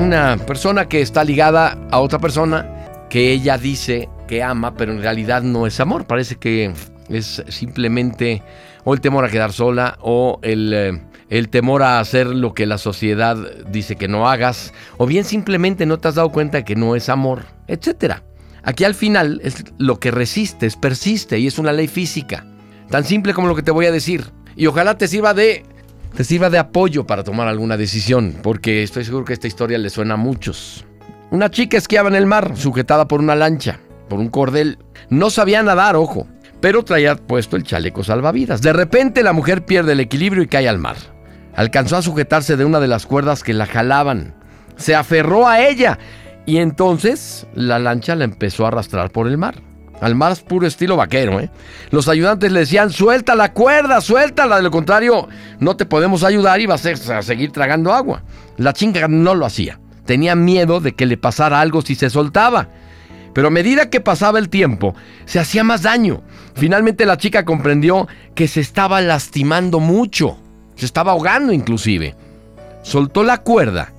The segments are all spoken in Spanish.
una persona que está ligada a otra persona que ella dice que ama, pero en realidad no es amor. Parece que es simplemente o el temor a quedar sola o el, eh, el, temor a hacer lo que la sociedad dice que no hagas, o bien simplemente no te has dado cuenta que no es amor, etc. Aquí al final es lo que resistes, persiste y es una ley física. Tan simple como lo que te voy a decir. Y ojalá te sirva de te sirva de apoyo para tomar alguna decisión, porque estoy seguro que esta historia le suena a muchos. Una chica esquiaba en el mar, sujetada por una lancha, por un cordel. No sabía nadar, ojo, pero traía puesto el chaleco salvavidas. De repente la mujer pierde el equilibrio y cae al mar. Alcanzó a sujetarse de una de las cuerdas que la jalaban. Se aferró a ella y entonces la lancha la empezó a arrastrar por el mar al más puro estilo vaquero. ¿eh? Los ayudantes le decían, suelta la cuerda, suéltala, de lo contrario no te podemos ayudar y vas a seguir tragando agua. La chinga no lo hacía, tenía miedo de que le pasara algo si se soltaba. Pero a medida que pasaba el tiempo, se hacía más daño. Finalmente la chica comprendió que se estaba lastimando mucho, se estaba ahogando inclusive. Soltó la cuerda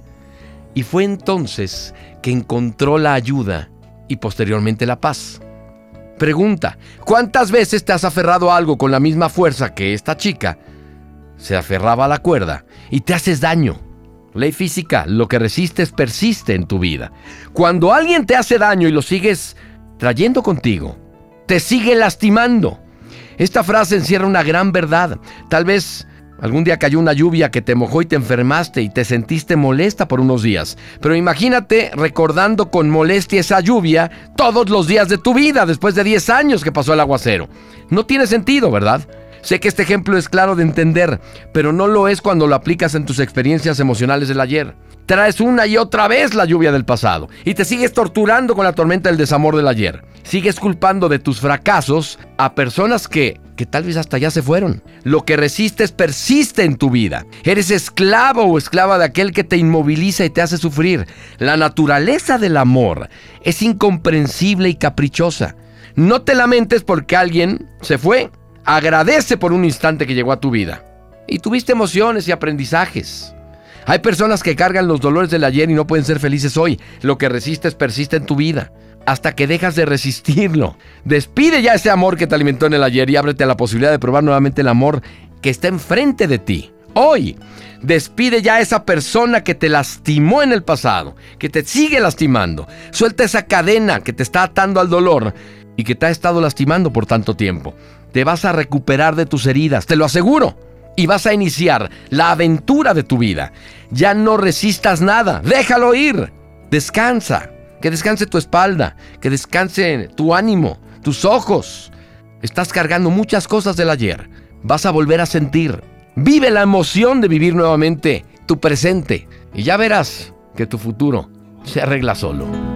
y fue entonces que encontró la ayuda y posteriormente la paz. Pregunta, ¿cuántas veces te has aferrado a algo con la misma fuerza que esta chica? Se aferraba a la cuerda y te haces daño. Ley física, lo que resistes persiste en tu vida. Cuando alguien te hace daño y lo sigues trayendo contigo, te sigue lastimando. Esta frase encierra una gran verdad. Tal vez Algún día cayó una lluvia que te mojó y te enfermaste y te sentiste molesta por unos días. Pero imagínate recordando con molestia esa lluvia todos los días de tu vida después de 10 años que pasó el aguacero. No tiene sentido, ¿verdad? Sé que este ejemplo es claro de entender, pero no lo es cuando lo aplicas en tus experiencias emocionales del ayer. Traes una y otra vez la lluvia del pasado y te sigues torturando con la tormenta del desamor del ayer. Sigues culpando de tus fracasos a personas que que tal vez hasta ya se fueron. Lo que resistes persiste en tu vida. Eres esclavo o esclava de aquel que te inmoviliza y te hace sufrir. La naturaleza del amor es incomprensible y caprichosa. No te lamentes porque alguien se fue. Agradece por un instante que llegó a tu vida. Y tuviste emociones y aprendizajes. Hay personas que cargan los dolores del ayer y no pueden ser felices hoy. Lo que resistes persiste en tu vida hasta que dejas de resistirlo. Despide ya ese amor que te alimentó en el ayer y ábrete a la posibilidad de probar nuevamente el amor que está enfrente de ti. Hoy, despide ya a esa persona que te lastimó en el pasado, que te sigue lastimando. Suelta esa cadena que te está atando al dolor y que te ha estado lastimando por tanto tiempo. Te vas a recuperar de tus heridas, te lo aseguro. Y vas a iniciar la aventura de tu vida. Ya no resistas nada, déjalo ir. Descansa, que descanse tu espalda, que descanse tu ánimo, tus ojos. Estás cargando muchas cosas del ayer. Vas a volver a sentir. Vive la emoción de vivir nuevamente tu presente y ya verás que tu futuro se arregla solo.